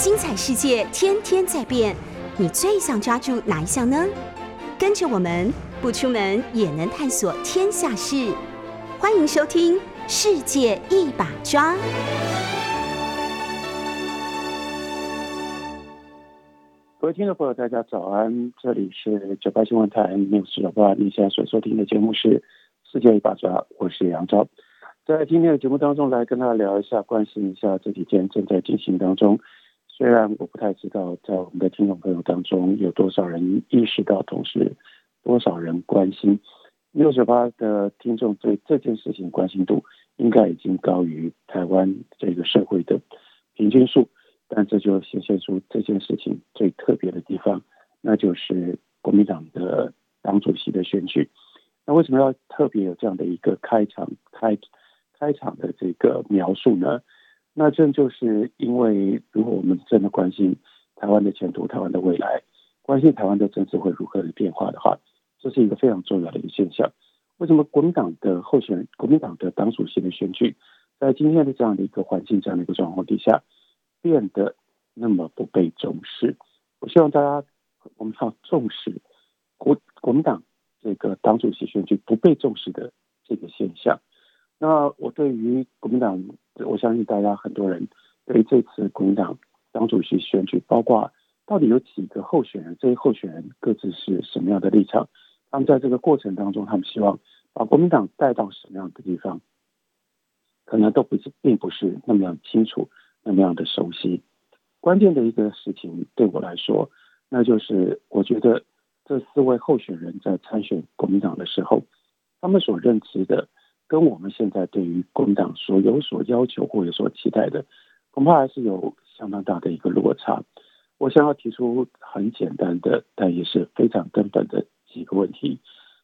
精彩世界天天在变，你最想抓住哪一项呢？跟着我们不出门也能探索天下事，欢迎收听《世界一把抓》。各位听众朋友，大家早安！这里是九八新闻台 news 九八，你现在所收听的节目是《世界一把抓》，我是杨昭。在今天的节目当中，来跟大家聊一下，关心一下这几天正在进行当中。虽然我不太知道，在我们的听众朋友当中有多少人意识到，同时多少人关心。六九八的听众对这件事情关心度，应该已经高于台湾这个社会的平均数。但这就显现出这件事情最特别的地方，那就是国民党的党主席的选举。那为什么要特别有这样的一个开场开？开场的这个描述呢，那正就是因为，如果我们真的关心台湾的前途、台湾的未来，关心台湾的政治会如何的变化的话，这是一个非常重要的一个现象。为什么国民党的候选人、国民党的党主席的选举，在今天的这样的一个环境、这样的一个状况底下，变得那么不被重视？我希望大家我们要重视国国民党这个党主席选举不被重视的这个现象。那我对于国民党，我相信大家很多人对这次国民党党主席选举，包括到底有几个候选人，这些候选人各自是什么样的立场，他们在这个过程当中，他们希望把国民党带到什么样的地方，可能都不是，并不是那么样清楚，那么样的熟悉。关键的一个事情对我来说，那就是我觉得这四位候选人在参选国民党的时候，他们所认知的。跟我们现在对于国民党所有所要求或者所期待的，恐怕还是有相当大的一个落差。我想要提出很简单的，但也是非常根本的几个问题，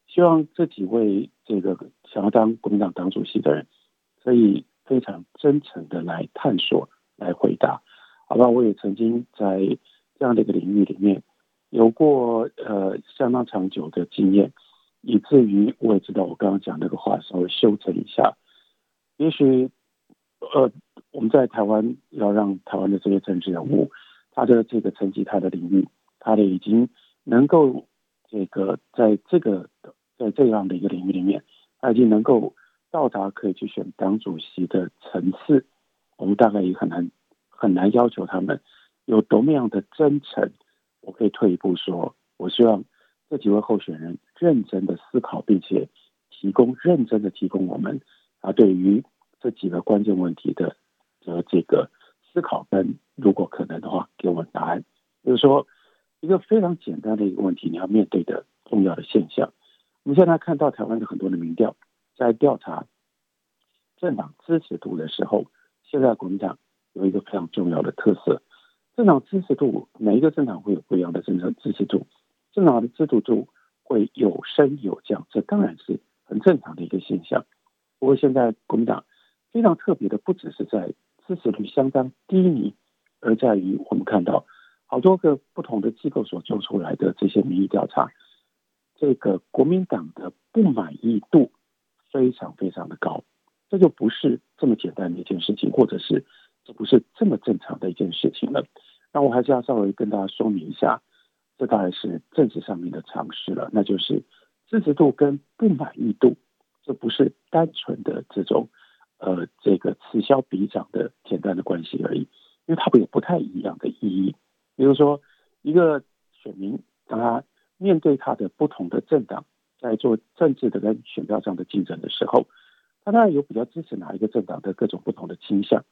希望这几位这个想要当国民党党主席的人，可以非常真诚的来探索、来回答。好吧，我也曾经在这样的一个领域里面有过呃相当长久的经验。以至于我也知道，我刚刚讲那个话稍微修正一下。也许，呃，我们在台湾要让台湾的这些政治人物，他的这个层级、他的领域，他的已经能够这个在这个在这样的一个领域里面，他已经能够到达可以去选党主席的层次，我们大概也很难很难要求他们有多么样的真诚。我可以退一步说，我希望。这几位候选人认真的思考，并且提供认真的提供我们啊，对于这几个关键问题的的这个思考跟如果可能的话，给我们答案。比如说，一个非常简单的一个问题，你要面对的重要的现象。我们现在看到台湾的很多的民调，在调查政党支持度的时候，现在国民党有一个非常重要的特色：政党支持度，每一个政党会有不一样的政策支持度。政党的支持度会有升有降，这当然是很正常的一个现象。不过现在国民党非常特别的，不只是在支持率相当低迷，而在于我们看到好多个不同的机构所做出来的这些民意调查，这个国民党的不满意度非常非常的高，这就不是这么简单的一件事情，或者是这不是这么正常的一件事情了。那我还是要稍微跟大家说明一下。这当然是政治上面的常识了，那就是支持度跟不满意度，这不是单纯的这种呃这个此消彼长的简单的关系而已，因为它会有不太一样的意义。比如说，一个选民当他面对他的不同的政党在做政治的跟选票上的竞争的时候，他当然有比较支持哪一个政党的各种不同的倾向。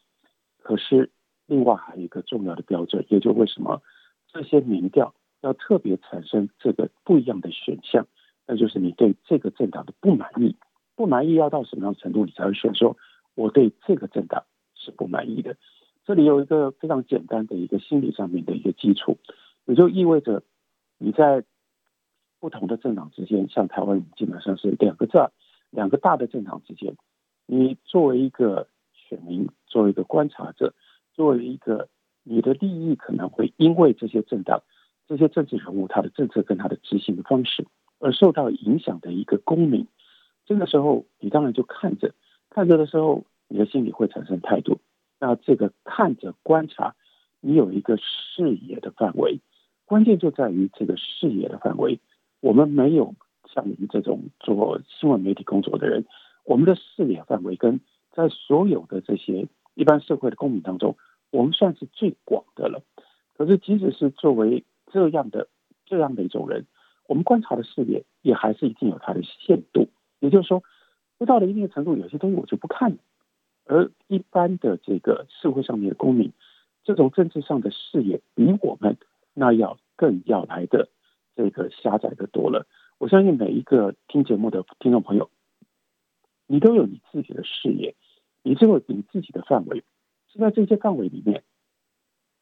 可是另外还有一个重要的标准，也就为什么这些民调。要特别产生这个不一样的选项，那就是你对这个政党的不满意，不满意要到什么样程度，你才会选说我对这个政党是不满意的。这里有一个非常简单的一个心理上面的一个基础，也就意味着你在不同的政党之间，像台湾基本上是两个字，两个大的政党之间，你作为一个选民，作为一个观察者，作为一个你的利益可能会因为这些政党。这些政治人物他的政策跟他的执行的方式而受到影响的一个公民，这个时候你当然就看着看着的时候，你的心里会产生态度。那这个看着观察，你有一个视野的范围，关键就在于这个视野的范围。我们没有像你们这种做新闻媒体工作的人，我们的视野范围跟在所有的这些一般社会的公民当中，我们算是最广的了。可是，即使是作为这样的这样的一种人，我们观察的视野也还是一定有它的限度。也就是说，不到了一定的程度，有些东西我就不看了。而一般的这个社会上面的公民，这种政治上的视野比我们那要更要来的。这个狭窄的多了，我相信每一个听节目的听众朋友，你都有你自己的视野，你只有你自己的范围，是在这些范围里面，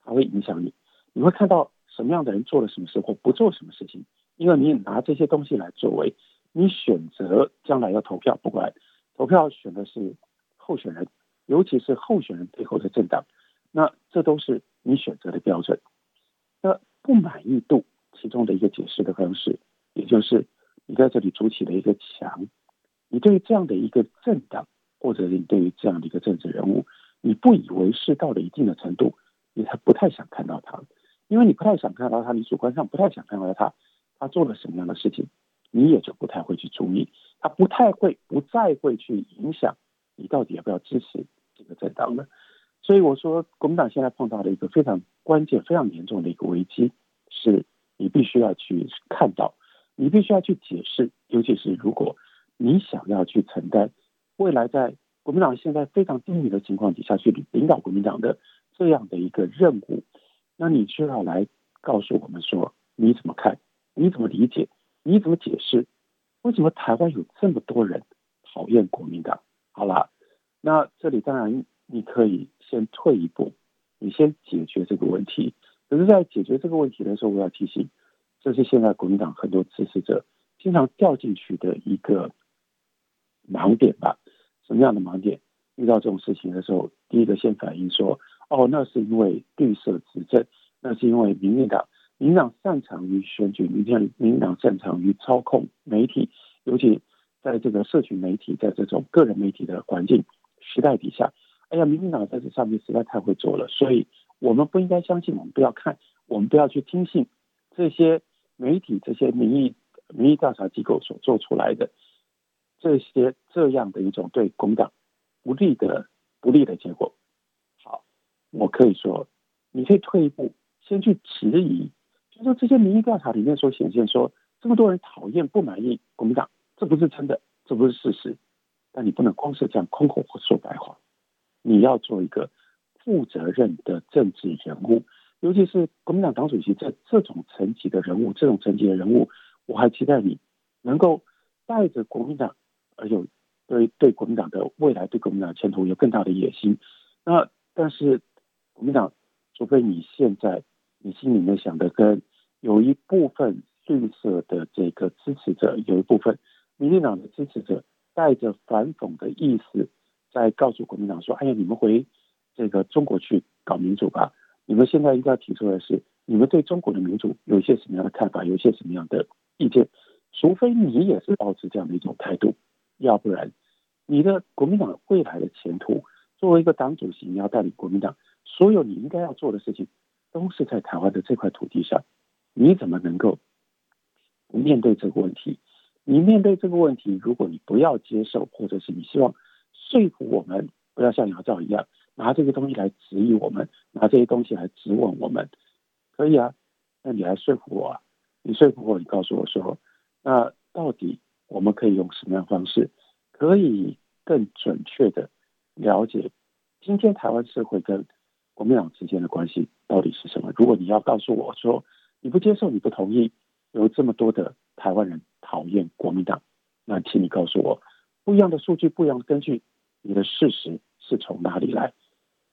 它会影响你。你会看到什么样的人做了什么事或不做什么事情，因为你拿这些东西来作为你选择将来要投票，不管投票选的是候选人，尤其是候选人背后的政党，那这都是你选择的标准。那不满意度。其中的一个解释的方式，也就是你在这里筑起了一个墙，你对于这样的一个政党，或者你对于这样的一个政治人物，你不以为是到了一定的程度，你才不太想看到他，因为你不太想看到他，你主观上不太想看到他，他做了什么样的事情，你也就不太会去注意，他不太会不再会去影响你到底要不要支持这个政党呢。所以我说，国民党现在碰到了一个非常关键、非常严重的一个危机是。你必须要去看到，你必须要去解释，尤其是如果你想要去承担未来在国民党现在非常低迷的情况底下去领导国民党的这样的一个任务，那你就要来告诉我们说你怎么看，你怎么理解，你怎么解释，为什么台湾有这么多人讨厌国民党？好了，那这里当然你可以先退一步，你先解决这个问题。可是，在解决这个问题的时候，我要提醒，这是现在国民党很多支持者经常掉进去的一个盲点吧？什么样的盲点？遇到这种事情的时候，第一个先反应说：“哦，那是因为绿色执政，那是因为民进党，民进党擅长于选举，民进民进党擅长于操控媒体，尤其在这个社群媒体，在这种个人媒体的环境时代底下，哎呀，民进党在这上面实在太会做了，所以。”我们不应该相信，我们不要看，我们不要去听信这些媒体、这些民意民意调查机构所做出来的这些这样的一种对公党不利的不利的结果。我可以说，你可以退一步，先去质疑，就说这些民意调查里面所显现说这么多人讨厌不满意国民党，这不是真的，这不是事实。但你不能光是这样空口说白话，你要做一个。负责任的政治人物，尤其是国民党党主席这这种层级的人物，这种层级的人物，我还期待你能够带着国民党，而有对对国民党的未来、对国民党前途有更大的野心。那但是国民党，除非你现在你心里面想的跟有一部分绿色的这个支持者，有一部分民进党的支持者，带着反讽的意思，在告诉国民党说：“哎呀，你们回。”这个中国去搞民主吧？你们现在应该提出的是，你们对中国的民主有一些什么样的看法，有一些什么样的意见？除非你也是保持这样的一种态度，要不然你的国民党未来的前途，作为一个党主席，你要带领国民党，所有你应该要做的事情，都是在台湾的这块土地上，你怎么能够面对这个问题？你面对这个问题，如果你不要接受，或者是你希望说服我们，不要像姚照一样。拿这个东西来质疑我们，拿这些东西来质问我们，可以啊？那你来说服我啊？你说服我，你告诉我说，那到底我们可以用什么样方式，可以更准确的了解今天台湾社会跟国民党之间的关系到底是什么？如果你要告诉我说你不接受、你不同意，有这么多的台湾人讨厌国民党，那请你告诉我不一样的数据、不一样的根据，你的事实是从哪里来？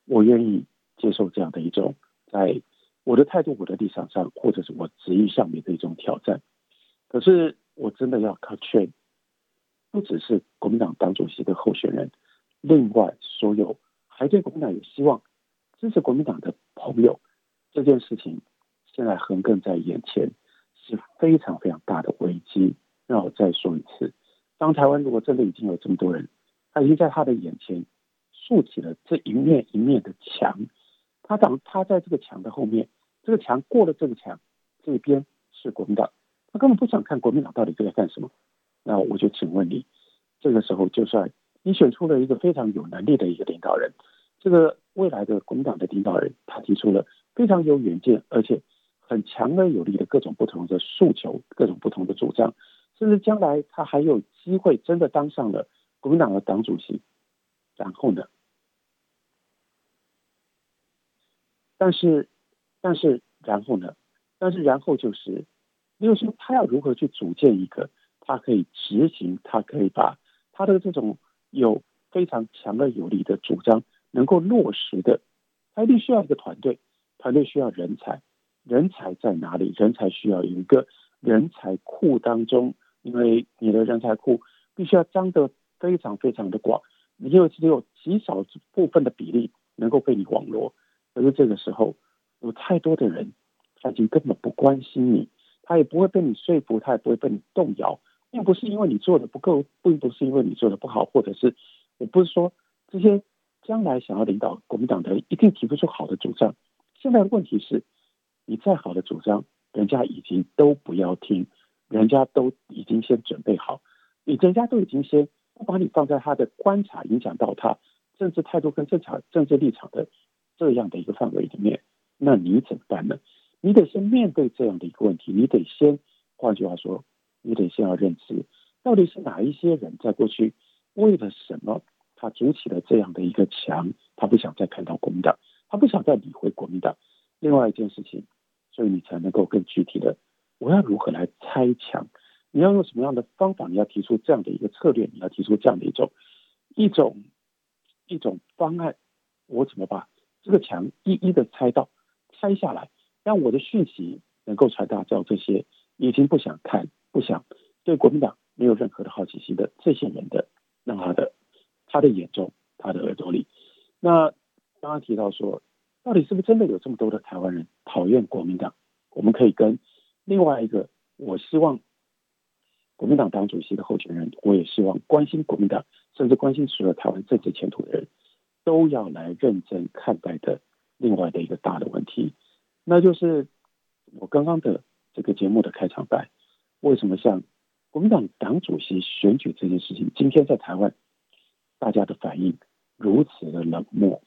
我愿意接受这样的一种，在我的态度、我的立场上，或者是我旨意上面的一种挑战。可是，我真的要靠劝，不只是国民党党主席的候选人，另外所有还对国民党有希望、支持国民党的朋友，这件事情现在横亘在眼前，是非常非常大的危机。让我再说一次，当台湾如果真的已经有这么多人，他已经在他的眼前。竖起了这一面一面的墙，他挡他在这个墙的后面，这个墙过了这个墙，这边是国民党，他根本不想看国民党到底在干什么。那我就请问你，这个时候就算你选出了一个非常有能力的一个领导人，这个未来的国民党的领导人，他提出了非常有远见，而且很强而有力的各种不同的诉求，各种不同的主张，甚至将来他还有机会真的当上了国民党的党主席，然后呢？但是，但是，然后呢？但是，然后就是，例如说，他要如何去组建一个，他可以执行，他可以把他的这种有非常强而有力的主张能够落实的，他一定需要一个团队，团队需要人才，人才在哪里？人才需要有一个人才库当中，因为你的人才库必须要张得非常非常的广，你有只有极少部分的比例能够被你网罗。可是这个时候，有太多的人，他已经根本不关心你，他也不会被你说服，他也不会被你动摇，并不是因为你做的不够，并不是因为你做的不好，或者是，我不是说这些将来想要领导国民党的一定提不出好的主张。现在的问题是，你再好的主张，人家已经都不要听，人家都已经先准备好，你人家都已经先不把你放在他的观察，影响到他政治态度跟政策政治立场的。这样的一个范围里面，那你怎么办呢？你得先面对这样的一个问题，你得先，换句话说，你得先要认知，到底是哪一些人在过去为了什么，他筑起了这样的一个墙，他不想再看到国民党，他不想再理会国民党。另外一件事情，所以你才能够更具体的，我要如何来拆墙？你要用什么样的方法？你要提出这样的一个策略，你要提出这样的一种一种一种方案，我怎么把？这个墙一一的拆到拆下来，让我的讯息能够传达到这些已经不想看、不想对国民党没有任何的好奇心的这些人的，让他的他的眼中、他的耳朵里。那刚刚提到说，到底是不是真的有这么多的台湾人讨厌国民党？我们可以跟另外一个，我希望国民党党主席的候选人，我也希望关心国民党，甚至关心所有台湾政治前途的人。都要来认真看待的另外的一个大的问题，那就是我刚刚的这个节目的开场白，为什么像国民党党主席选举这件事情，今天在台湾大家的反应如此的冷漠？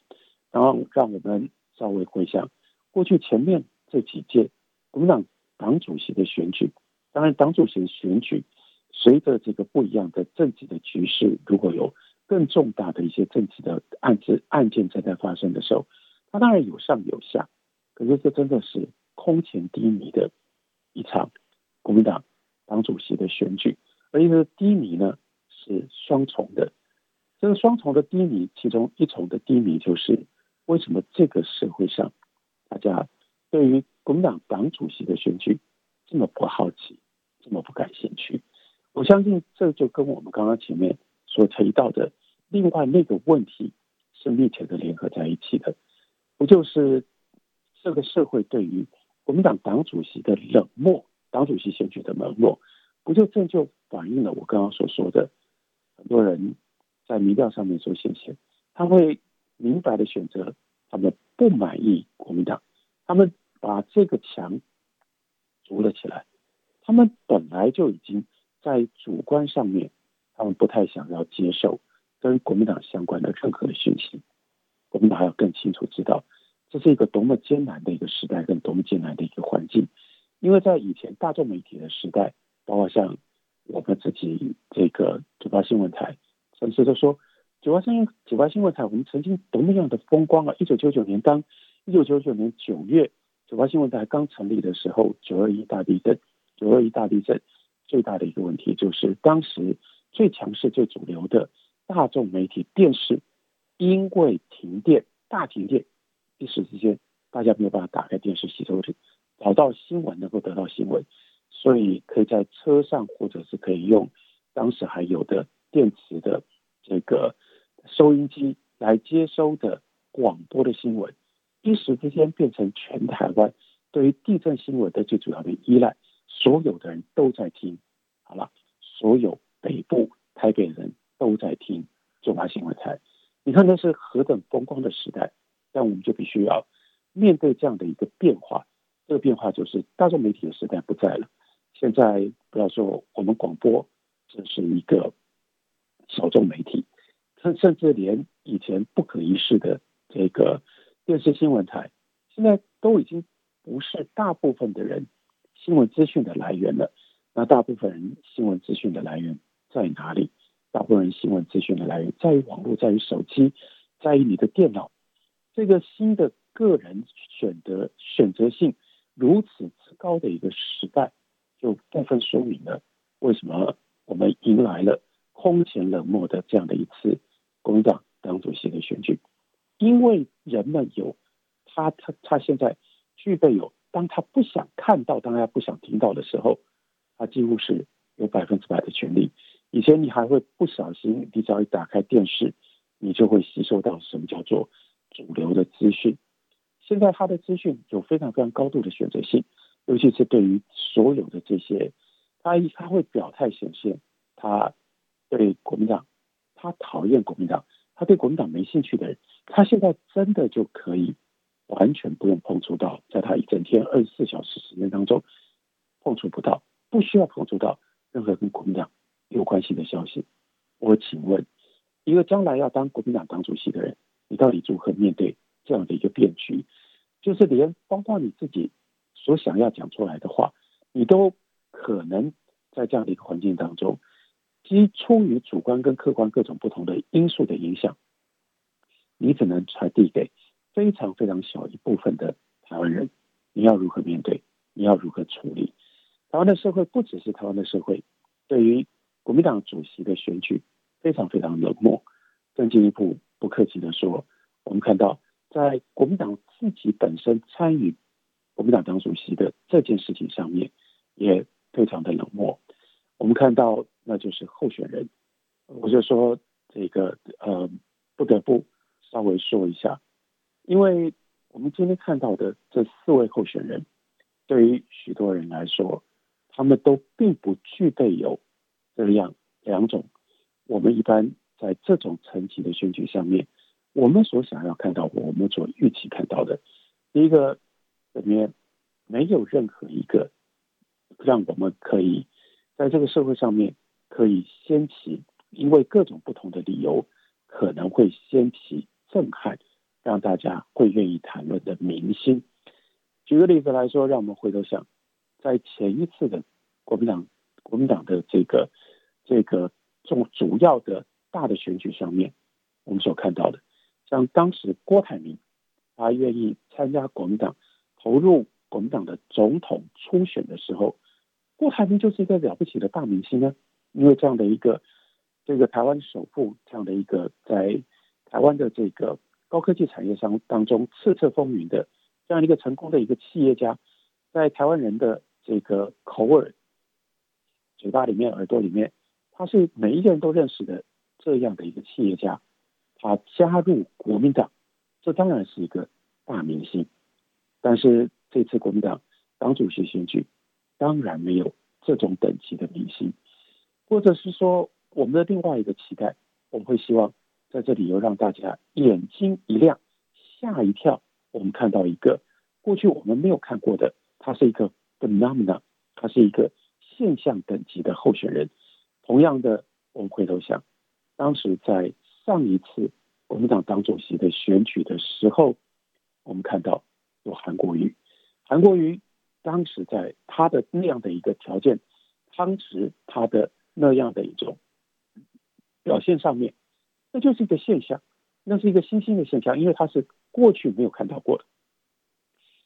然后让我们稍微回想过去前面这几届国民党党主席的选举，当然党主席的选举随着这个不一样的政治的局势，如果有。更重大的一些政治的案子案件正在发生的时候，它当然有上有下，可是这真的是空前低迷的一场国民党党主席的选举，而且个低迷呢是双重的。这个双重的低迷，其中一重的低迷就是为什么这个社会上大家对于国民党党主席的选举这么不好奇，这么不感兴趣？我相信这就跟我们刚刚前面。所提到的另外那个问题是密切的联合在一起的，不就是这个社会对于国民党党主席的冷漠，党主席选举的冷漠，不就这就反映了我刚刚所说的，很多人在民调上面所显现，他会明白的选择，他们不满意国民党，他们把这个墙筑了起来，他们本来就已经在主观上面。他们不太想要接受跟国民党相关的任何的讯息。国民党还要更清楚知道，这是一个多么艰难的一个时代，跟多么艰难的一个环境。因为在以前大众媒体的时代，包括像我们自己这个九八新闻台，粉丝都说九八新九八新闻台，我们曾经多么样的风光啊！一九九九年当一九九九年九月九八新闻台刚成立的时候，九二一大地震，九二一大地震最大的一个问题就是当时。最强势、最主流的大众媒体电视，因为停电、大停电，一时之间大家没有办法打开电视吸收找到新闻，能够得到新闻，所以可以在车上或者是可以用当时还有的电池的这个收音机来接收的广播的新闻，一时之间变成全台湾对于地震新闻的最主要的依赖，所有的人都在听，好了，所有。北部台北人都在听九八新闻台，你看那是何等风光的时代，但我们就必须要面对这样的一个变化，这个变化就是大众媒体的时代不在了。现在不要说我们广播，这是一个小众媒体，甚甚至连以前不可一世的这个电视新闻台，现在都已经不是大部分的人新闻资讯的来源了。那大部分人新闻资讯的来源在哪里？大部分人新闻资讯的来源在于网络，在于手机，在于你的电脑。这个新的个人选择选择性如此之高的一个时代，就部分说明了为什么我们迎来了空前冷漠的这样的一次工党党主席的选举。因为人们有他他他现在具备有，当他不想看到，当他不想听到的时候。他几乎是有百分之百的权利。以前你还会不小心，你只要一打开电视，你就会吸收到什么叫做主流的资讯。现在他的资讯有非常非常高度的选择性，尤其是对于所有的这些，他他会表态显现，他对国民党，他讨厌国民党，他对国民党没兴趣的人，他现在真的就可以完全不用碰触到，在他一整天二十四小时时间当中碰触不到。不需要碰触到任何跟国民党有关系的消息。我请问，一个将来要当国民党党主席的人，你到底如何面对这样的一个变局？就是连包括你自己所想要讲出来的话，你都可能在这样的一个环境当中，基出于主观跟客观各种不同的因素的影响，你只能传递给非常非常小一部分的台湾人。你要如何面对？你要如何处理？台湾的社会不只是台湾的社会，对于国民党主席的选举非常非常冷漠。更进一步，不客气的说，我们看到在国民党自己本身参与国民党党主席的这件事情上面，也非常的冷漠。我们看到，那就是候选人，我就说这个呃，不得不稍微说一下，因为我们今天看到的这四位候选人，对于许多人来说。他们都并不具备有这样两种，我们一般在这种层级的选举上面，我们所想要看到，我们所预期看到的，第一个里面没有任何一个让我们可以在这个社会上面可以掀起，因为各种不同的理由可能会掀起震撼，让大家会愿意谈论的明星。举个例子来说，让我们回头想。在前一次的国民党国民党的这个这个重主要的大的选举上面，我们所看到的，像当时郭台铭，他愿意参加国民党，投入国民党的总统初选的时候，郭台铭就是一个了不起的大明星呢。因为这样的一个这个台湾首富，这样的一个在台湾的这个高科技产业商当中叱咤风云的这样一个成功的一个企业家，在台湾人的这个口耳、嘴巴里面、耳朵里面，他是每一个人都认识的这样的一个企业家。他加入国民党，这当然是一个大明星。但是这次国民党党主席选举，当然没有这种等级的明星。或者是说，我们的另外一个期待，我们会希望在这里又让大家眼睛一亮，吓一跳。我们看到一个过去我们没有看过的，他是一个。Phenomena，他是一个现象等级的候选人。同样的，我们回头想，当时在上一次国民党党主席的选举的时候，我们看到有韩国瑜。韩国瑜当时在他的那样的一个条件，当时他的那样的一种表现上面，那就是一个现象，那是一个新兴的现象，因为他是过去没有看到过的。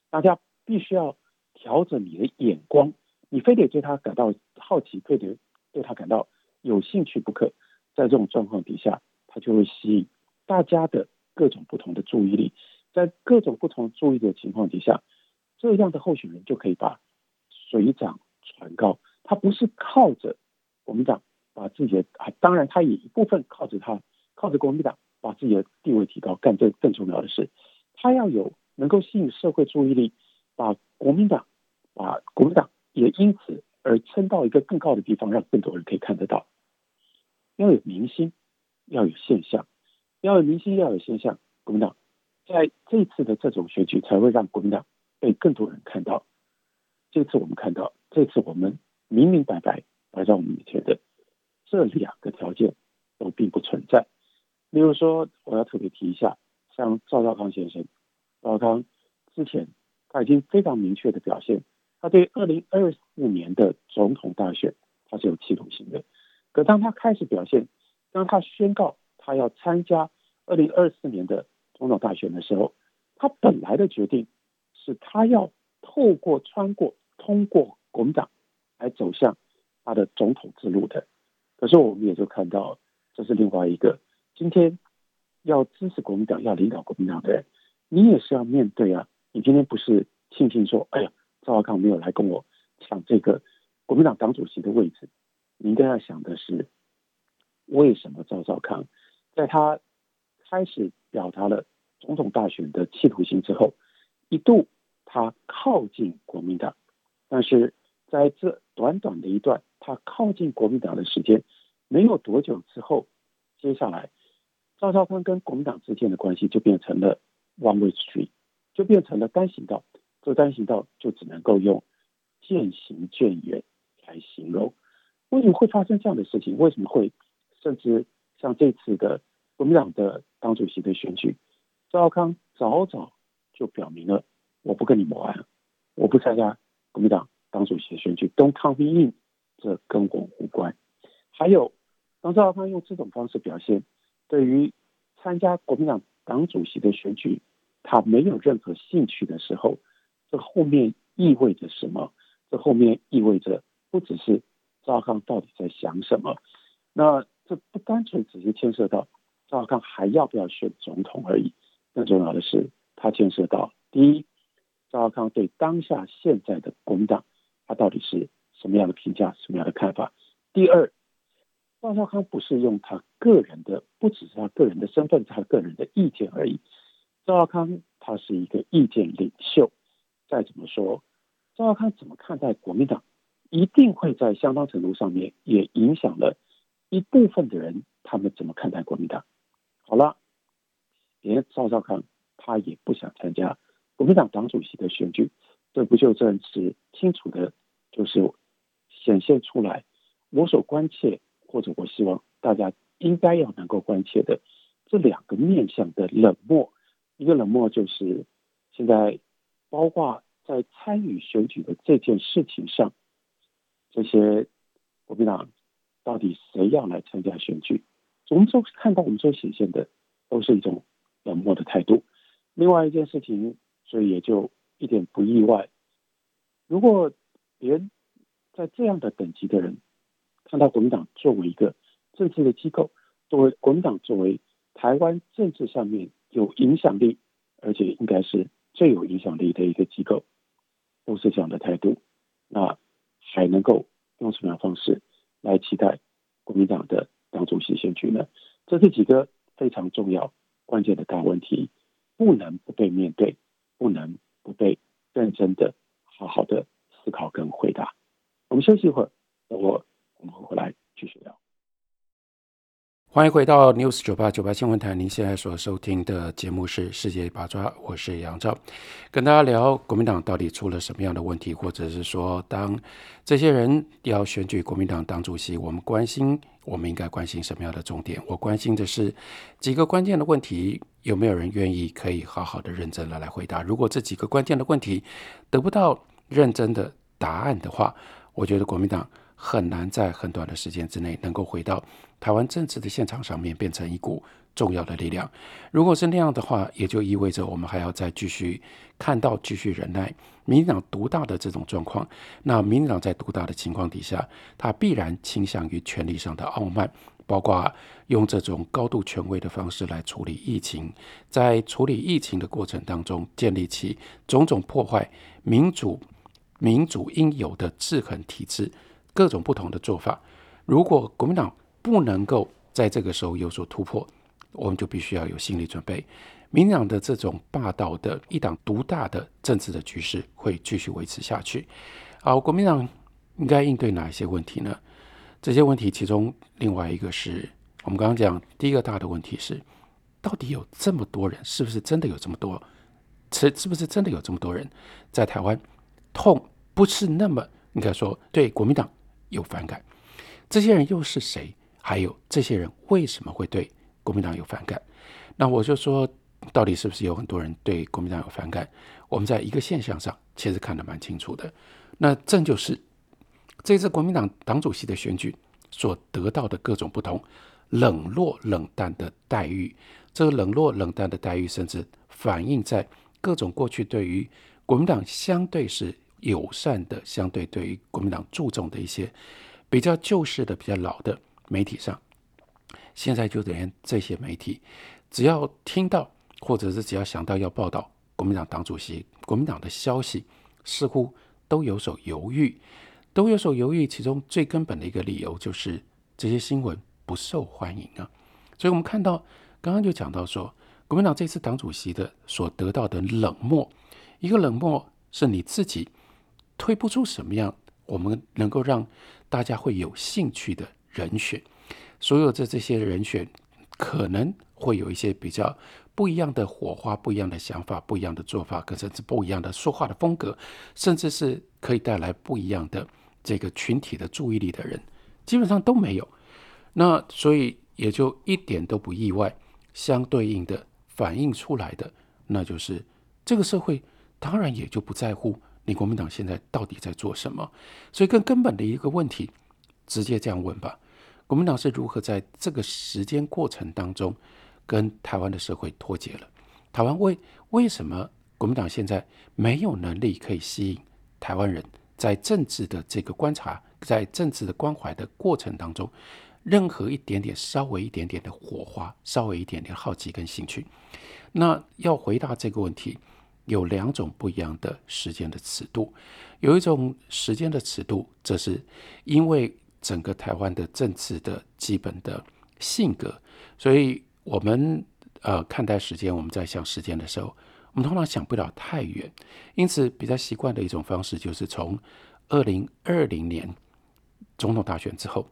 大家必须要。调整你的眼光，你非得对他感到好奇，非得对他感到有兴趣不可。在这种状况底下，他就会吸引大家的各种不同的注意力。在各种不同注意的情况底下，这样的候选人就可以把水涨船高。他不是靠着国民党把自己的啊，当然他也一部分靠着他，靠着国民党把自己的地位提高。干这更重要的是，他要有能够吸引社会注意力。把国民党，把国民党也因此而撑到一个更高的地方，让更多人可以看得到。要有明星，要有现象，要有明星，要有现象，国民党在这次的这种选举才会让国民党被更多人看到。这次我们看到，这次我们明明白白摆在我们面前的这两个条件都并不存在。例如说，我要特别提一下，像赵少康先生，赵少康之前他已经非常明确的表现，他对二零二四年的总统大选他是有企图心的。可当他开始表现，当他宣告他要参加二零二四年的总统大选的时候，他本来的决定是他要透过穿过通过国民党来走向他的总统之路的。可是我们也就看到，这是另外一个今天要支持国民党、要领导国民党的人，你也是要面对啊。你今天不是庆幸说，哎呀，赵少康没有来跟我抢这个国民党党主席的位置。你应该要想的是，为什么赵少康在他开始表达了总统大选的企图心之后，一度他靠近国民党，但是在这短短的一段他靠近国民党的时间没有多久之后，接下来赵少康跟国民党之间的关系就变成了 one way street，就变成了单行道。这单行道就只能够用渐行渐远来形容。为什么会发生这样的事情？为什么会甚至像这次的国民党的党主席的选举，赵少康早早就表明了，我不跟你谋案，我不参加国民党党主席的选举，Don't come in，这跟我无关。还有，当赵少康用这种方式表现，对于参加国民党党主席的选举，他没有任何兴趣的时候，这后面意味着什么？这后面意味着不只是。赵少康到底在想什么？那这不单纯只是牵涉到赵少康还要不要选总统而已，更重要的是，他牵涉到第一，赵少康对当下现在的国民党，他到底是什么样的评价，什么样的看法？第二，赵少康不是用他个人的，不只是他个人的身份，他个人的意见而已。赵少康他是一个意见领袖，再怎么说，赵少康怎么看待国民党？一定会在相当程度上面也影响了一部分的人，他们怎么看待国民党？好了，连赵少康他也不想参加国民党党主席的选举，这不就正是清楚的，就是显现出来我所关切或者我希望大家应该要能够关切的这两个面向的冷漠。一个冷漠就是现在包括在参与选举的这件事情上。这些国民党到底谁要来参加选举？我们都看到，我们所显现的都是一种冷漠的态度。另外一件事情，所以也就一点不意外。如果别人在这样的等级的人看到国民党作为一个政治的机构，作为国民党作为台湾政治上面有影响力，而且应该是最有影响力的一个机构，都是这样的态度，那。还能够用什么样方式来期待国民党的党主席选举呢？这是几个非常重要、关键的大问题，不能不被面对，不能不被认真的、好好的思考跟回答。我们休息一会儿，等我我们会回来继续聊。欢迎回到 News 九八九八新闻台。您现在所收听的节目是《世界八抓》，我是杨照，跟大家聊国民党到底出了什么样的问题，或者是说，当这些人要选举国民党党主席，我们关心，我们应该关心什么样的重点？我关心的是几个关键的问题，有没有人愿意可以好好的、认真的来回答？如果这几个关键的问题得不到认真的答案的话，我觉得国民党很难在很短的时间之内能够回到。台湾政治的现场上面变成一股重要的力量。如果是那样的话，也就意味着我们还要再继续看到、继续忍耐民进党独大的这种状况。那民进党在独大的情况底下，他必然倾向于权力上的傲慢，包括用这种高度权威的方式来处理疫情，在处理疫情的过程当中，建立起种种破坏民主、民主应有的制衡体制，各种不同的做法。如果国民党，不能够在这个时候有所突破，我们就必须要有心理准备。民党的这种霸道的一党独大的政治的局势会继续维持下去。好，国民党应该应对哪一些问题呢？这些问题其中另外一个是我们刚刚讲第一个大的问题是，到底有这么多人，是不是真的有这么多？是是不是真的有这么多人在台湾痛？不是那么应该说对国民党有反感，这些人又是谁？还有这些人为什么会对国民党有反感？那我就说，到底是不是有很多人对国民党有反感？我们在一个现象上其实看得蛮清楚的，那正就是这次国民党党主席的选举所得到的各种不同冷落冷淡的待遇，这个冷落冷淡的待遇，甚至反映在各种过去对于国民党相对是友善的、相对对于国民党注重的一些比较旧式的、比较老的媒体上，现在就连这些媒体，只要听到或者是只要想到要报道。国民党党主席、国民党的消息似乎都有所犹豫，都有所犹豫。其中最根本的一个理由就是这些新闻不受欢迎啊。所以，我们看到刚刚就讲到说，国民党这次党主席的所得到的冷漠，一个冷漠是你自己推不出什么样我们能够让大家会有兴趣的人选。所有的这些人选可能会有一些比较。不一样的火花，不一样的想法，不一样的做法，甚至不一样的说话的风格，甚至是可以带来不一样的这个群体的注意力的人，基本上都没有。那所以也就一点都不意外，相对应的反映出来的，那就是这个社会当然也就不在乎你国民党现在到底在做什么。所以更根本的一个问题，直接这样问吧：国民党是如何在这个时间过程当中？跟台湾的社会脱节了。台湾为为什么国民党现在没有能力可以吸引台湾人在政治的这个观察，在政治的关怀的过程当中，任何一点点、稍微一点点的火花，稍微一点点好奇跟兴趣？那要回答这个问题，有两种不一样的时间的尺度。有一种时间的尺度，这是因为整个台湾的政治的基本的性格，所以。我们呃看待时间，我们在想时间的时候，我们通常想不了太远，因此比较习惯的一种方式就是从二零二零年总统大选之后，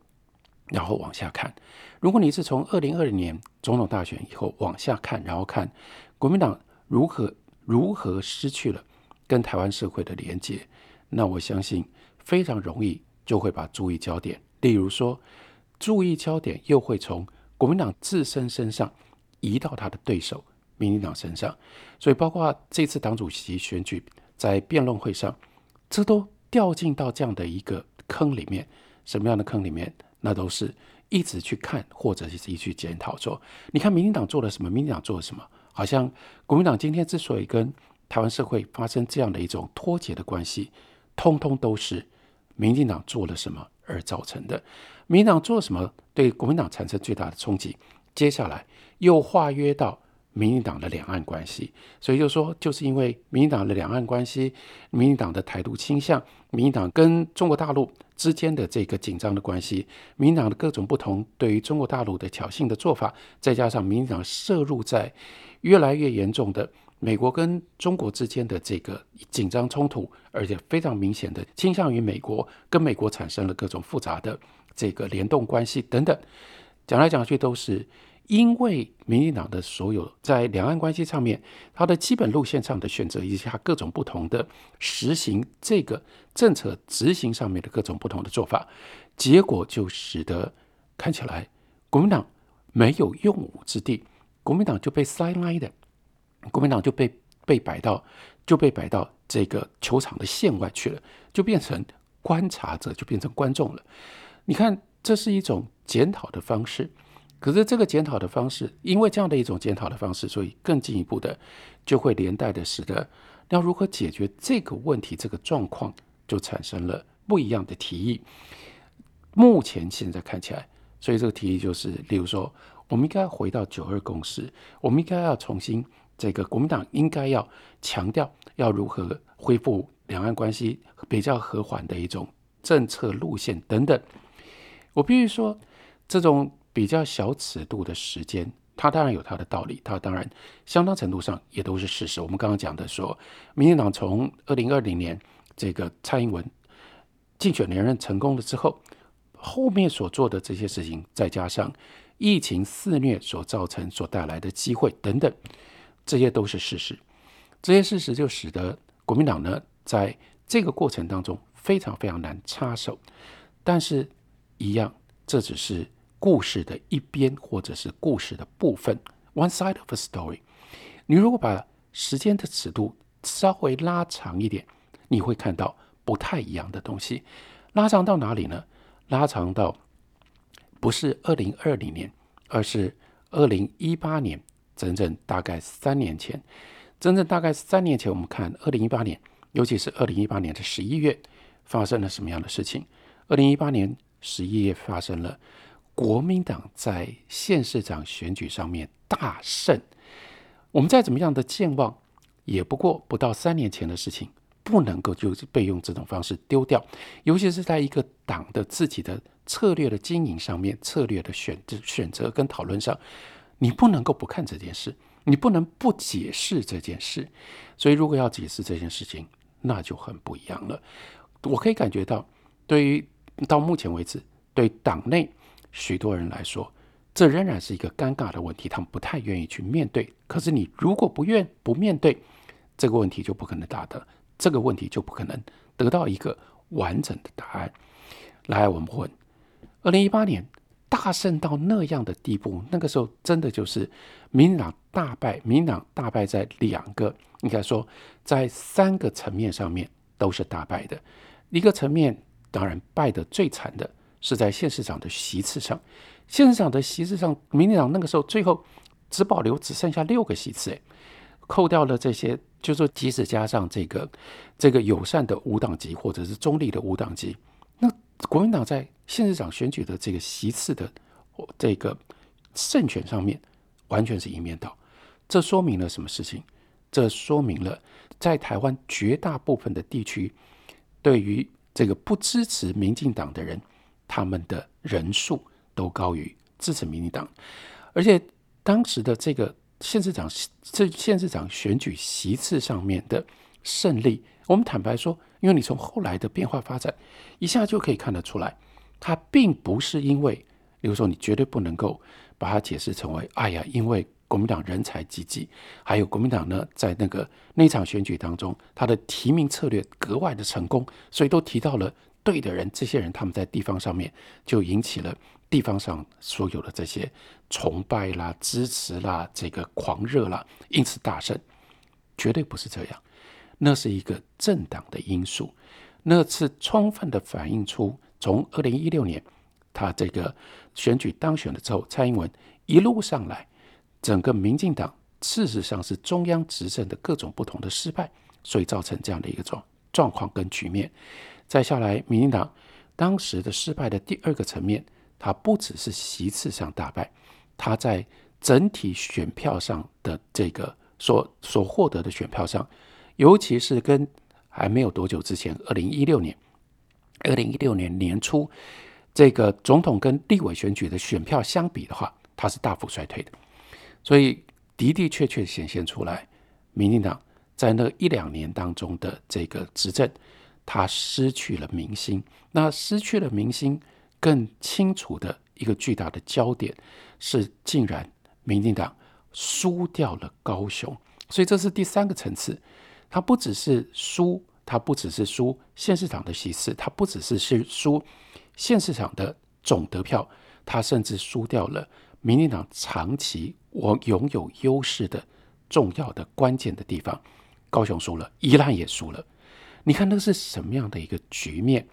然后往下看。如果你是从二零二零年总统大选以后往下看，然后看国民党如何如何失去了跟台湾社会的连接，那我相信非常容易就会把注意焦点，例如说注意焦点又会从。国民党自身身上移到他的对手民进党身上，所以包括这次党主席选举在辩论会上，这都掉进到这样的一个坑里面。什么样的坑里面？那都是一直去看或者是一去检讨说，你看民进党做了什么？民进党做了什么？好像国民党今天之所以跟台湾社会发生这样的一种脱节的关系，通通都是民进党做了什么而造成的。民进党做什么对国民党产生最大的冲击？接下来又化约到民进党的两岸关系，所以就说，就是因为民进党的两岸关系、民进党的台独倾向、民进党跟中国大陆之间的这个紧张的关系、民进党的各种不同对于中国大陆的挑衅的做法，再加上民进党涉入在越来越严重的美国跟中国之间的这个紧张冲突，而且非常明显的倾向于美国，跟美国产生了各种复杂的。这个联动关系等等，讲来讲去都是因为民进党的所有在两岸关系上面，它的基本路线上的选择，以及它各种不同的实行这个政策执行上面的各种不同的做法，结果就使得看起来国民党没有用武之地，国民党就被塞拉的，国民党就被被摆到就被摆到这个球场的线外去了，就变成观察者，就变成观众了。你看，这是一种检讨的方式，可是这个检讨的方式，因为这样的一种检讨的方式，所以更进一步的就会连带的使得要如何解决这个问题、这个状况，就产生了不一样的提议。目前现在看起来，所以这个提议就是，例如说，我们应该回到九二共识，我们应该要重新这个国民党应该要强调要如何恢复两岸关系比较和缓的一种政策路线等等。我必须说，这种比较小尺度的时间，它当然有它的道理，它当然相当程度上也都是事实。我们刚刚讲的说，民进党从二零二零年这个蔡英文竞选连任成功了之后，后面所做的这些事情，再加上疫情肆虐所造成所带来的机会等等，这些都是事实。这些事实就使得国民党呢，在这个过程当中非常非常难插手。但是，一样，这只是故事的一边，或者是故事的部分，one side of a story。你如果把时间的尺度稍微拉长一点，你会看到不太一样的东西。拉长到哪里呢？拉长到不是二零二零年，而是二零一八年，整整大概三年前。整整大概三年前，我们看二零一八年，尤其是二零一八年的十一月，发生了什么样的事情？二零一八年十一月发生了国民党在县市长选举上面大胜。我们再怎么样的健忘，也不过不到三年前的事情，不能够就被用这种方式丢掉。尤其是在一个党的自己的策略的经营上面、策略的选择、选择跟讨论上，你不能够不看这件事。你不能不解释这件事，所以如果要解释这件事情，那就很不一样了。我可以感觉到，对于到目前为止，对党内许多人来说，这仍然是一个尴尬的问题，他们不太愿意去面对。可是你如果不愿不面对这个问题，就不可能答的，这个问题就不可能得到一个完整的答案。来，我们问，二零一八年。大胜到那样的地步，那个时候真的就是民进党大败。民进党大败在两个，应该说在三个层面上面都是大败的。一个层面当然败得最惨的是在县市长的席次上，县市长的席次上，民进党那个时候最后只保留只剩下六个席次，诶，扣掉了这些，就说即使加上这个这个友善的无党籍或者是中立的无党籍，那国民党在。县市长选举的这个席次的这个胜权上面，完全是一面倒。这说明了什么事情？这说明了在台湾绝大部分的地区，对于这个不支持民进党的人，他们的人数都高于支持民进党。而且当时的这个县市长这县市长选举席次上面的胜利，我们坦白说，因为你从后来的变化发展，一下就可以看得出来。它并不是因为，比如说，你绝对不能够把它解释成为，哎呀，因为国民党人才济济，还有国民党呢，在那个那场选举当中，他的提名策略格外的成功，所以都提到了对的人，这些人他们在地方上面就引起了地方上所有的这些崇拜啦、支持啦、这个狂热啦，因此大胜，绝对不是这样，那是一个政党的因素，那次充分的反映出。从二零一六年，他这个选举当选了之后，蔡英文一路上来，整个民进党事实上是中央执政的各种不同的失败，所以造成这样的一个状状况跟局面。再下来，民进党当时的失败的第二个层面，它不只是席次上大败，它在整体选票上的这个所所获得的选票上，尤其是跟还没有多久之前，二零一六年。二零一六年年初，这个总统跟立委选举的选票相比的话，它是大幅衰退的，所以的的确确显现出来，民进党在那一两年当中的这个执政，他失去了民心。那失去了民心，更清楚的一个巨大的焦点是，竟然民进党输掉了高雄。所以这是第三个层次，他不只是输。他不只是输县市长的席次，他不只是是输县市长的总得票，他甚至输掉了民进党长期我拥有优势的重要的关键的地方。高雄输了，宜兰也输了。你看那是什么样的一个局面？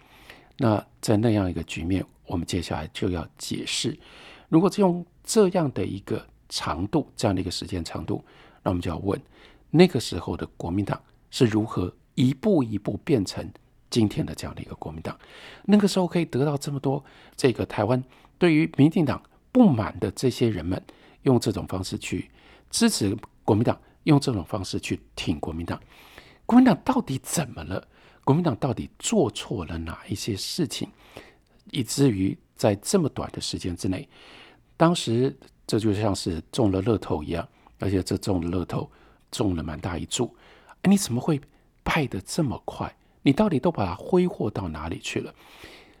那在那样一个局面，我们接下来就要解释。如果用这样的一个长度，这样的一个时间长度，那我们就要问：那个时候的国民党是如何？一步一步变成今天的这样的一个国民党，那个时候可以得到这么多这个台湾对于民进党不满的这些人们，用这种方式去支持国民党，用这种方式去挺国民党。国民党到底怎么了？国民党到底做错了哪一些事情，以至于在这么短的时间之内，当时这就像是中了乐透一样，而且这中了乐透中了蛮大一注，哎你怎么会？败得这么快，你到底都把它挥霍到哪里去了？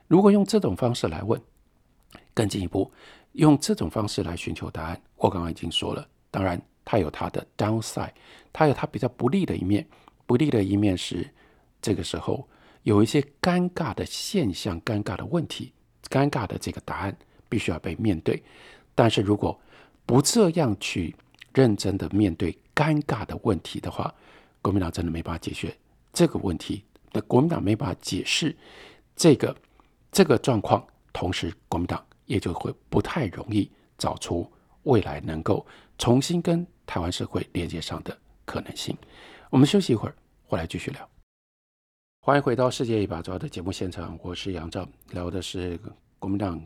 如果用这种方式来问，更进一步用这种方式来寻求答案，我刚刚已经说了，当然它有它的 downside，它有它比较不利的一面。不利的一面是，这个时候有一些尴尬的现象、尴尬的问题、尴尬的这个答案必须要被面对。但是如果不这样去认真的面对尴尬的问题的话，国民党真的没办法解决这个问题。那国民党没办法解释这个这个状况，同时国民党也就会不太容易找出未来能够重新跟台湾社会连接上的可能性。我们休息一会儿，回来继续聊。欢迎回到《世界一把抓》的节目现场，我是杨照，聊的是国民党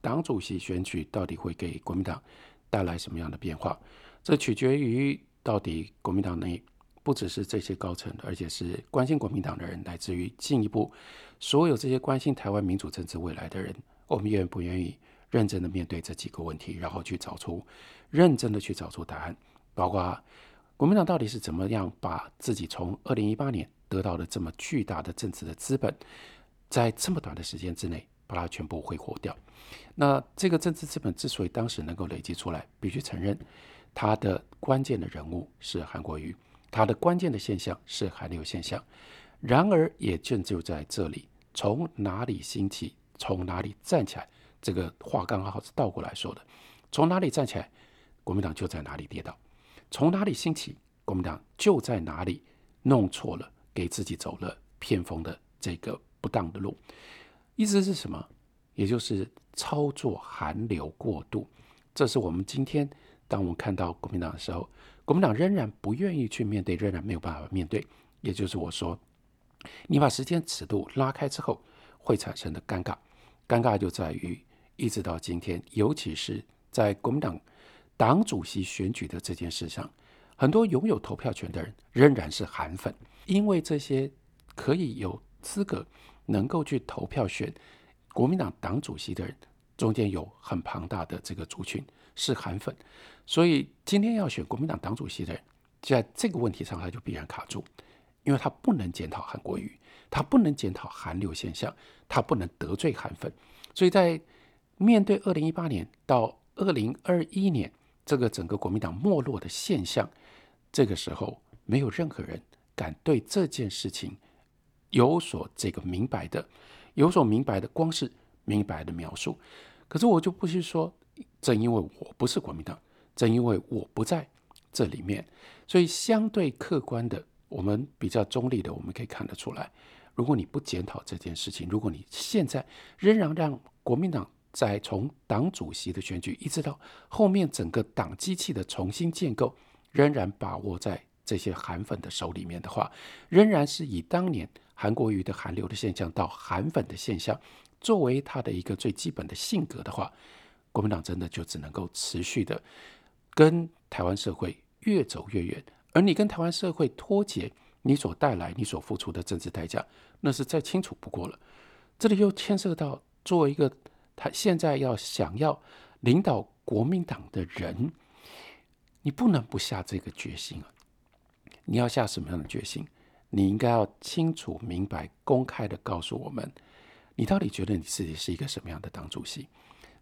党主席选举到底会给国民党带来什么样的变化？这取决于到底国民党内不只是这些高层，而且是关心国民党的人，乃至于进一步所有这些关心台湾民主政治未来的人，我们愿不愿意认真的面对这几个问题，然后去找出认真的去找出答案，包括。国民党到底是怎么样把自己从二零一八年得到的这么巨大的政治的资本，在这么短的时间之内把它全部挥霍掉？那这个政治资本之所以当时能够累积出来，必须承认，它的关键的人物是韩国瑜，它的关键的现象是韩流现象。然而，也正就在这里，从哪里兴起，从哪里站起来，这个话刚好是倒过来说的，从哪里站起来，国民党就在哪里跌倒。从哪里兴起，国民党就在哪里弄错了，给自己走了偏锋的这个不当的路。意思是什么？也就是操作寒流过度。这是我们今天，当我们看到国民党的时候，国民党仍然不愿意去面对，仍然没有办法面对。也就是我说，你把时间尺度拉开之后，会产生的尴尬。尴尬就在于，一直到今天，尤其是在国民党。党主席选举的这件事上，很多拥有投票权的人仍然是韩粉，因为这些可以有资格能够去投票选国民党党主席的人，中间有很庞大的这个族群是韩粉，所以今天要选国民党党主席的人，在这个问题上他就必然卡住，因为他不能检讨韩国瑜，他不能检讨韩流现象，他不能得罪韩粉，所以在面对二零一八年到二零二一年。这个整个国民党没落的现象，这个时候没有任何人敢对这件事情有所这个明白的，有所明白的，光是明白的描述。可是我就不是说，正因为我不是国民党，正因为我不在这里面，所以相对客观的，我们比较中立的，我们可以看得出来，如果你不检讨这件事情，如果你现在仍然让国民党。在从党主席的选举，一直到后面整个党机器的重新建构，仍然把握在这些韩粉的手里面的话，仍然是以当年韩国瑜的韩流的现象到韩粉的现象作为他的一个最基本的性格的话，国民党真的就只能够持续的跟台湾社会越走越远。而你跟台湾社会脱节，你所带来、你所付出的政治代价，那是再清楚不过了。这里又牵涉到作为一个。他现在要想要领导国民党的人，你不能不下这个决心啊！你要下什么样的决心？你应该要清楚明白、公开的告诉我们，你到底觉得你自己是一个什么样的党主席？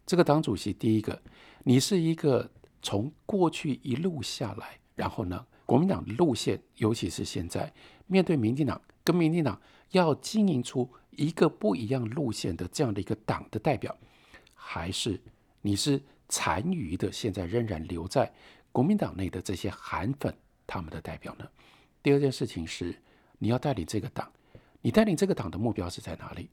这个党主席，第一个，你是一个从过去一路下来，然后呢，国民党路线，尤其是现在面对民进党，跟民进党要经营出一个不一样路线的这样的一个党的代表。还是你是残余的，现在仍然留在国民党内的这些韩粉，他们的代表呢？第二件事情是，你要带领这个党，你带领这个党的目标是在哪里？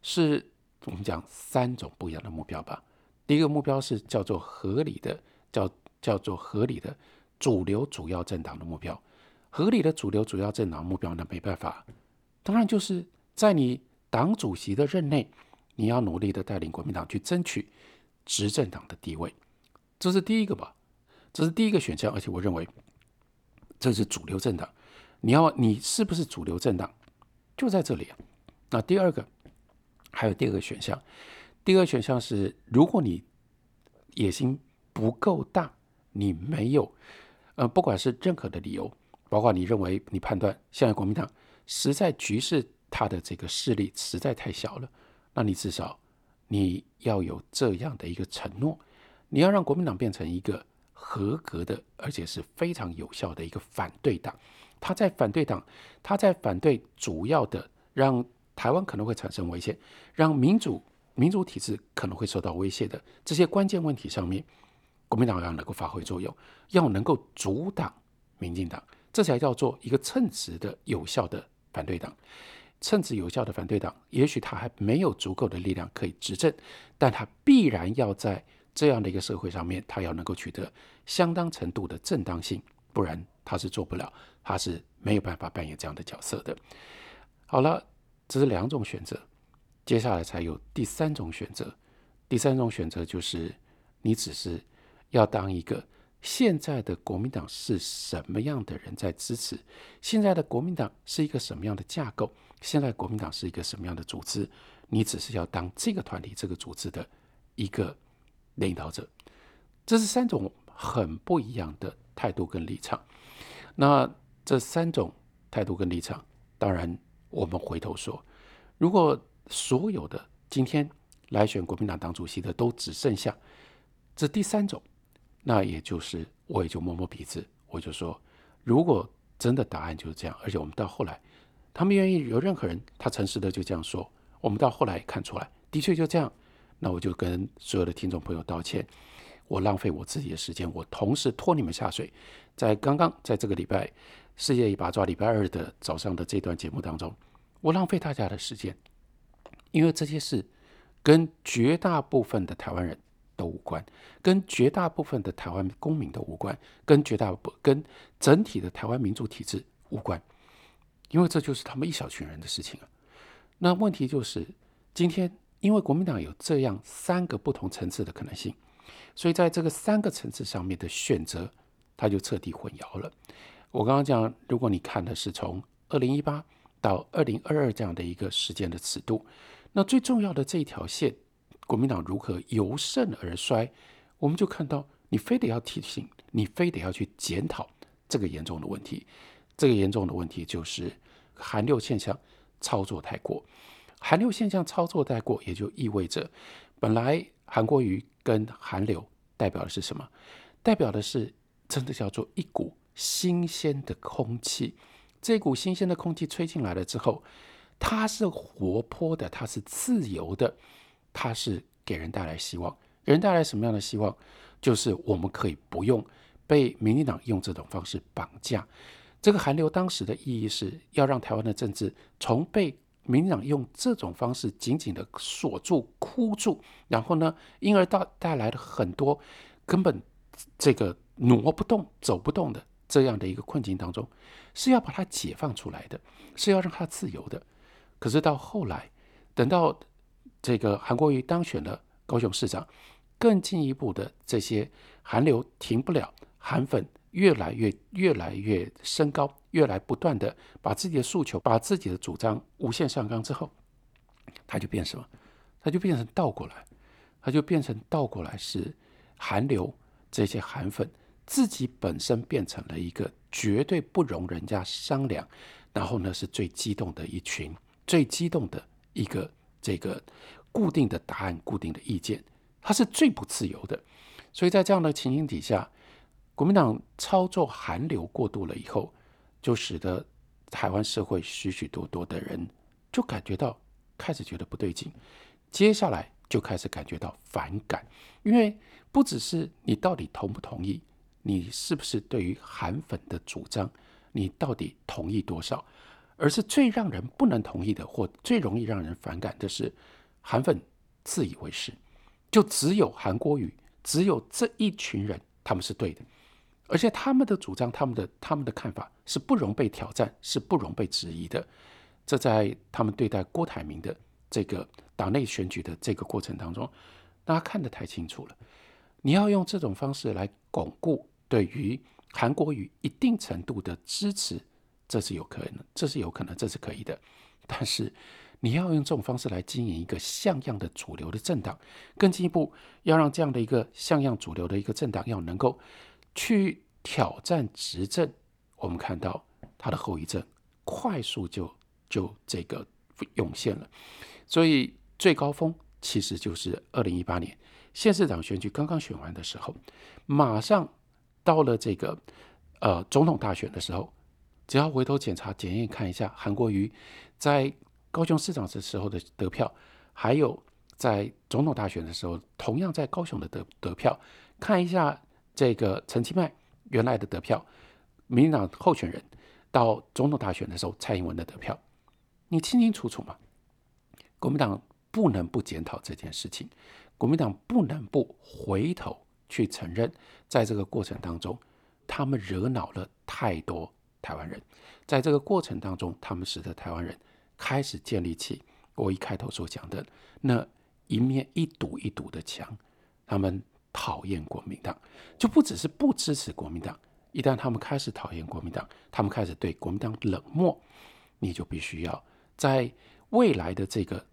是我们讲三种不一样的目标吧。第一个目标是叫做合理的，叫叫做合理的主流主要政党的目标。合理的主流主要政党目标呢？没办法，当然就是在你党主席的任内。你要努力的带领国民党去争取执政党的地位，这是第一个吧？这是第一个选项，而且我认为这是主流政党。你要你是不是主流政党，就在这里啊。那第二个还有第二个选项，第二个选项是，如果你野心不够大，你没有呃，不管是任何的理由，包括你认为你判断现在国民党实在局势它的这个势力实在太小了。那你至少你要有这样的一个承诺，你要让国民党变成一个合格的，而且是非常有效的一个反对党。他在反对党，他在反对主要的让台湾可能会产生威胁，让民主民主体制可能会受到威胁的这些关键问题上面，国民党要能够发挥作用，要能够阻挡民进党，这才叫做一个称职的有效的反对党。称职有效的反对党，也许他还没有足够的力量可以执政，但他必然要在这样的一个社会上面，他要能够取得相当程度的正当性，不然他是做不了。他是没有办法扮演这样的角色的。好了，这是两种选择，接下来才有第三种选择。第三种选择就是你只是要当一个现在的国民党是什么样的人在支持，现在的国民党是一个什么样的架构，现在国民党是一个什么样的组织，你只是要当这个团体、这个组织的一个领导者。这是三种很不一样的态度跟立场。那。这三种态度跟立场，当然，我们回头说，如果所有的今天来选国民党党主席的都只剩下这第三种，那也就是我也就摸摸鼻子，我就说，如果真的答案就是这样，而且我们到后来，他们愿意有任何人他诚实的就这样说，我们到后来看出来，的确就这样，那我就跟所有的听众朋友道歉，我浪费我自己的时间，我同时拖你们下水，在刚刚在这个礼拜。世界一把抓礼拜二的早上的这段节目当中，我浪费大家的时间，因为这些事跟绝大部分的台湾人都无关，跟绝大部分的台湾公民都无关，跟绝大部跟整体的台湾民主体制无关，因为这就是他们一小群人的事情啊。那问题就是，今天因为国民党有这样三个不同层次的可能性，所以在这个三个层次上面的选择，他就彻底混淆了。我刚刚讲，如果你看的是从二零一八到二零二二这样的一个时间的尺度，那最重要的这一条线，国民党如何由盛而衰，我们就看到你非得要提醒，你非得要去检讨这个严重的问题。这个严重的问题就是寒流现象操作太过，寒流现象操作太过，也就意味着本来韩国瑜跟韩流代表的是什么？代表的是真的叫做一股。新鲜的空气，这股新鲜的空气吹进来了之后，它是活泼的，它是自由的，它是给人带来希望。给人带来什么样的希望？就是我们可以不用被民进党用这种方式绑架。这个寒流当时的意义是要让台湾的政治从被民进党用这种方式紧紧的锁住、箍住，然后呢，因而到带来了很多根本这个挪不动、走不动的。这样的一个困境当中，是要把它解放出来的，是要让它自由的。可是到后来，等到这个韩国瑜当选了高雄市长，更进一步的这些韩流停不了，韩粉越来越越来越升高，越来不断的把自己的诉求、把自己的主张无限上纲之后，它就变什么？它就变成倒过来，它就变成倒过来是韩流这些韩粉。自己本身变成了一个绝对不容人家商量，然后呢是最激动的一群，最激动的一个这个固定的答案、固定的意见，它是最不自由的。所以在这样的情形底下，国民党操作寒流过度了以后，就使得台湾社会许许多多的人就感觉到开始觉得不对劲，接下来就开始感觉到反感，因为不只是你到底同不同意。你是不是对于韩粉的主张，你到底同意多少？而是最让人不能同意的，或最容易让人反感的是，韩粉自以为是，就只有韩国语，只有这一群人他们是对的，而且他们的主张、他们的他们的看法是不容被挑战，是不容被质疑的。这在他们对待郭台铭的这个党内选举的这个过程当中，大家看得太清楚了。你要用这种方式来巩固对于韩国瑜一定程度的支持，这是有可能，这是有可能，这是可以的。但是你要用这种方式来经营一个像样的主流的政党，更进一步要让这样的一个像样主流的一个政党要能够去挑战执政，我们看到他的后遗症快速就就这个涌现了。所以最高峰其实就是二零一八年县市长选举刚刚选完的时候，马上到了这个呃总统大选的时候，只要回头检查检验看一下韩国瑜在高雄市长的时候的得票，还有在总统大选的时候同样在高雄的得得票，看一下这个陈其迈原来的得票，民进党候选人到总统大选的时候蔡英文的得票，你清清楚楚嘛？国民党。不能不检讨这件事情，国民党不能不回头去承认，在这个过程当中，他们惹恼了太多台湾人，在这个过程当中，他们使得台湾人开始建立起我一开头所讲的那一面一堵一堵的墙，他们讨厌国民党，就不只是不支持国民党，一旦他们开始讨厌国民党，他们开始对国民党冷漠，你就必须要在未来的这个。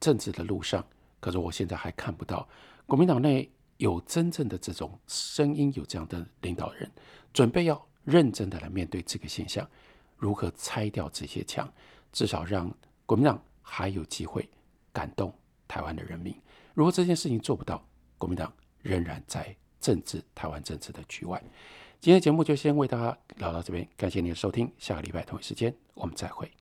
政治的路上，可是我现在还看不到国民党内有真正的这种声音，有这样的领导人准备要认真的来面对这个现象，如何拆掉这些墙，至少让国民党还有机会感动台湾的人民。如果这件事情做不到，国民党仍然在政治台湾政治的局外。今天节目就先为大家聊到这边，感谢您的收听，下个礼拜同一时间我们再会。